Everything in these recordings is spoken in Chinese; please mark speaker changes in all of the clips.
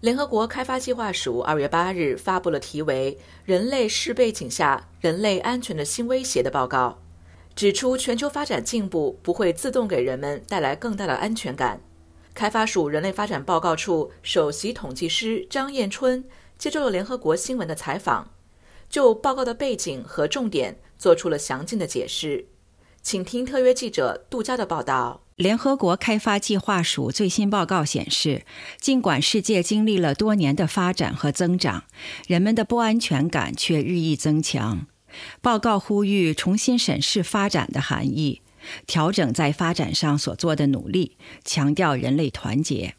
Speaker 1: 联合国开发计划署二月八日发布了题为《人类世背景下人类安全的新威胁》的报告，指出全球发展进步不会自动给人们带来更大的安全感。开发署人类发展报告处首席统计师张艳春接受了联合国新闻的采访，就报告的背景和重点做出了详尽的解释。请听特约记者杜佳的报道。
Speaker 2: 联合国开发计划署最新报告显示，尽管世界经历了多年的发展和增长，人们的不安全感却日益增强。报告呼吁重新审视发展的含义，调整在发展上所做的努力，强调人类团结。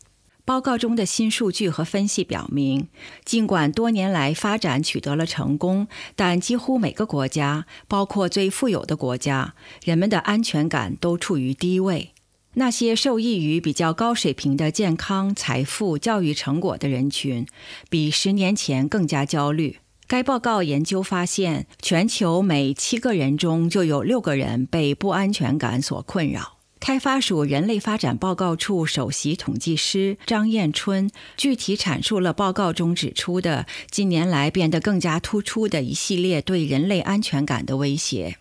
Speaker 2: 报告中的新数据和分析表明，尽管多年来发展取得了成功，但几乎每个国家，包括最富有的国家，人们的安全感都处于低位。那些受益于比较高水平的健康、财富、教育成果的人群，比十年前更加焦虑。该报告研究发现，全球每七个人中就有六个人被不安全感所困扰。开发署人类发展报告处首席统计师张艳春具体阐述了报告中指出的近年来变得更加突出的一系列对人类安全感的威胁。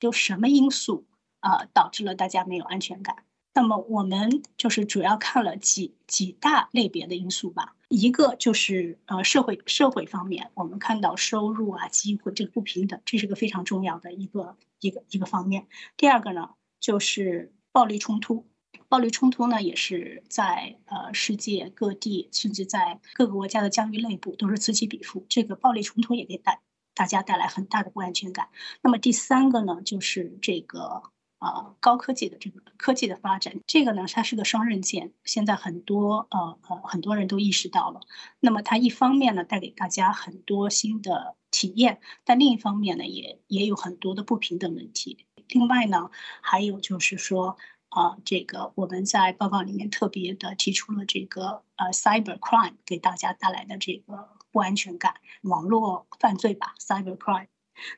Speaker 3: 有什么因素啊导致了大家没有安全感？那么我们就是主要看了几几大类别的因素吧。一个就是呃社会社会方面，我们看到收入啊机会这个不平等，这是个非常重要的一个一个一个方面。第二个呢？就是暴力冲突，暴力冲突呢，也是在呃世界各地，甚至在各个国家的疆域内部都是此起彼伏。这个暴力冲突也给大大家带来很大的不安全感。那么第三个呢，就是这个呃高科技的这个科技的发展，这个呢它是个双刃剑。现在很多呃呃很多人都意识到了。那么它一方面呢带给大家很多新的体验，但另一方面呢也也有很多的不平等问题。另外呢，还有就是说，啊，这个我们在报告里面特别的提出了这个呃，cyber crime 给大家带来的这个不安全感，网络犯罪吧，cyber crime。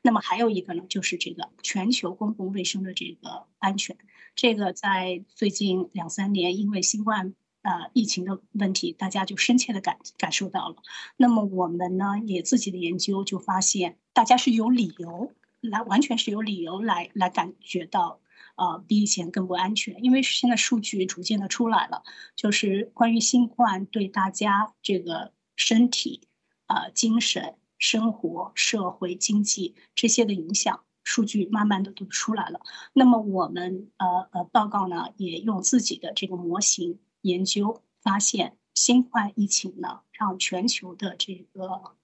Speaker 3: 那么还有一个呢，就是这个全球公共卫生的这个安全，这个在最近两三年因为新冠呃疫情的问题，大家就深切的感感受到了。那么我们呢，也自己的研究就发现，大家是有理由。来完全是有理由来来感觉到，呃，比以前更不安全，因为现在数据逐渐的出来了，就是关于新冠对大家这个身体、呃精神、生活、社会、经济这些的影响，数据慢慢的都出来了。那么我们呃呃报告呢，也用自己的这个模型研究，发现新冠疫情呢，让全球的这个。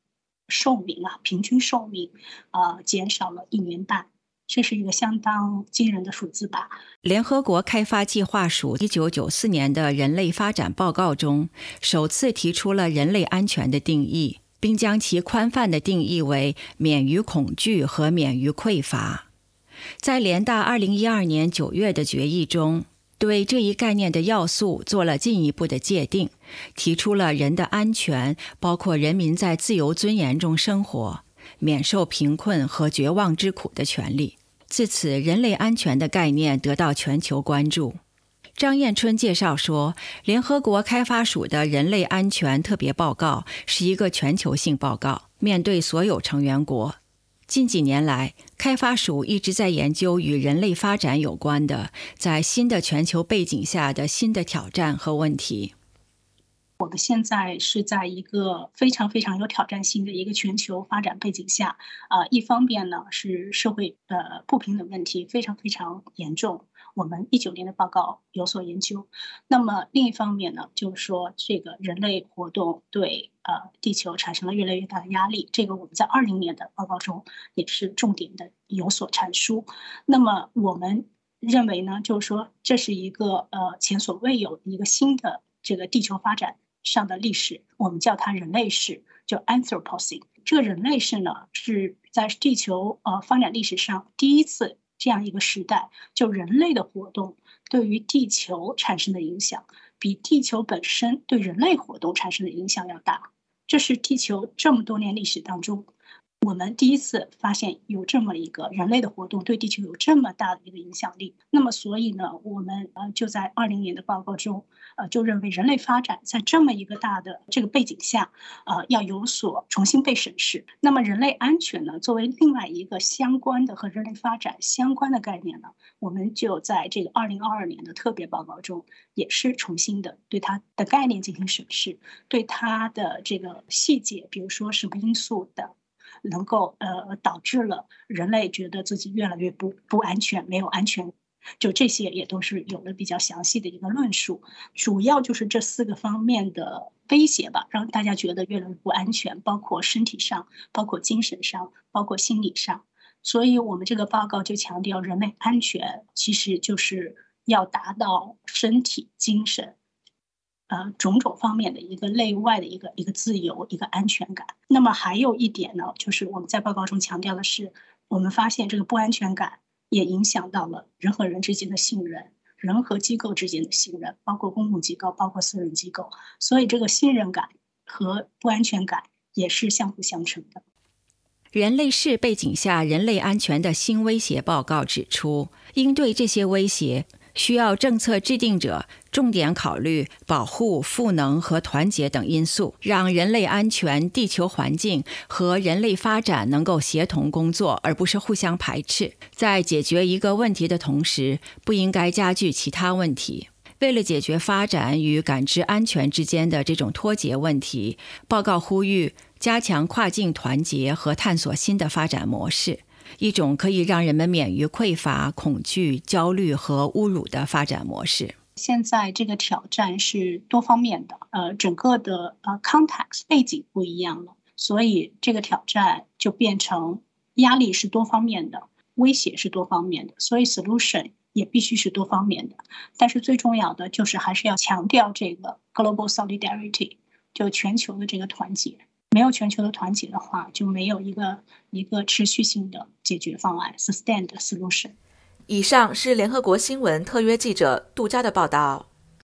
Speaker 3: 寿命啊，平均寿命，呃，减少了一年半，这是一个相当惊人的数字吧。
Speaker 2: 联合国开发计划署一九九四年的人类发展报告中，首次提出了人类安全的定义，并将其宽泛的定义为免于恐惧和免于匮乏。在联大二零一二年九月的决议中。对这一概念的要素做了进一步的界定，提出了人的安全，包括人民在自由尊严中生活、免受贫困和绝望之苦的权利。自此，人类安全的概念得到全球关注。张艳春介绍说，联合国开发署的人类安全特别报告是一个全球性报告，面对所有成员国。近几年来，开发署一直在研究与人类发展有关的，在新的全球背景下的新的挑战和问题。
Speaker 3: 我们现在是在一个非常非常有挑战性的一个全球发展背景下，啊，一方面呢是社会呃不平等问题非常非常严重。我们一九年的报告有所研究，那么另一方面呢，就是说这个人类活动对呃地球产生了越来越大的压力，这个我们在二零年的报告中也是重点的有所阐述。那么我们认为呢，就是说这是一个呃前所未有的一个新的这个地球发展上的历史，我们叫它人类史，叫 Anthropocene。这个人类史呢是在地球呃发展历史上第一次。这样一个时代，就人类的活动对于地球产生的影响，比地球本身对人类活动产生的影响要大。这是地球这么多年历史当中，我们第一次发现有这么一个人类的活动对地球有这么大的一个影响力。那么，所以呢，我们呃就在二零年的报告中，呃，就认为人类发展在这么一个大的这个背景下，呃，要有所重新被审视。那么，人类安全呢，作为另外一个相关的和人类发展相关的概念呢，我们就在这个二零二二年的特别报告中，也是重新的对它的概念进行审视，对它的这个细节，比如说什么因素的。能够呃导致了人类觉得自己越来越不不安全，没有安全，就这些也都是有了比较详细的一个论述。主要就是这四个方面的威胁吧，让大家觉得越来越不安全，包括身体上，包括精神上，包括心理上。所以我们这个报告就强调，人类安全其实就是要达到身体、精神。呃，种种方面的一个内外的一个一个自由，一个安全感。那么还有一点呢，就是我们在报告中强调的是，我们发现这个不安全感也影响到了人和人之间的信任，人和机构之间的信任，包括公共机构，包括私人机构。所以这个信任感和不安全感也是相辅相成的。
Speaker 2: 人类世背景下人类安全的新威胁报告指出，应对这些威胁。需要政策制定者重点考虑保护、赋能和团结等因素，让人类安全、地球环境和人类发展能够协同工作，而不是互相排斥。在解决一个问题的同时，不应该加剧其他问题。为了解决发展与感知安全之间的这种脱节问题，报告呼吁加强跨境团结和探索新的发展模式。一种可以让人们免于匮乏、恐惧、焦虑和侮辱的发展模式。
Speaker 3: 现在这个挑战是多方面的，呃，整个的呃 context 背景不一样了，所以这个挑战就变成压力是多方面的，威胁是多方面的，所以 solution 也必须是多方面的。但是最重要的就是还是要强调这个 global solidarity，就全球的这个团结。没有全球的团结的话，就没有一个一个持续性的解决方案 （sustained solution）。
Speaker 1: 以上是联合国新闻特约记者杜佳的报道。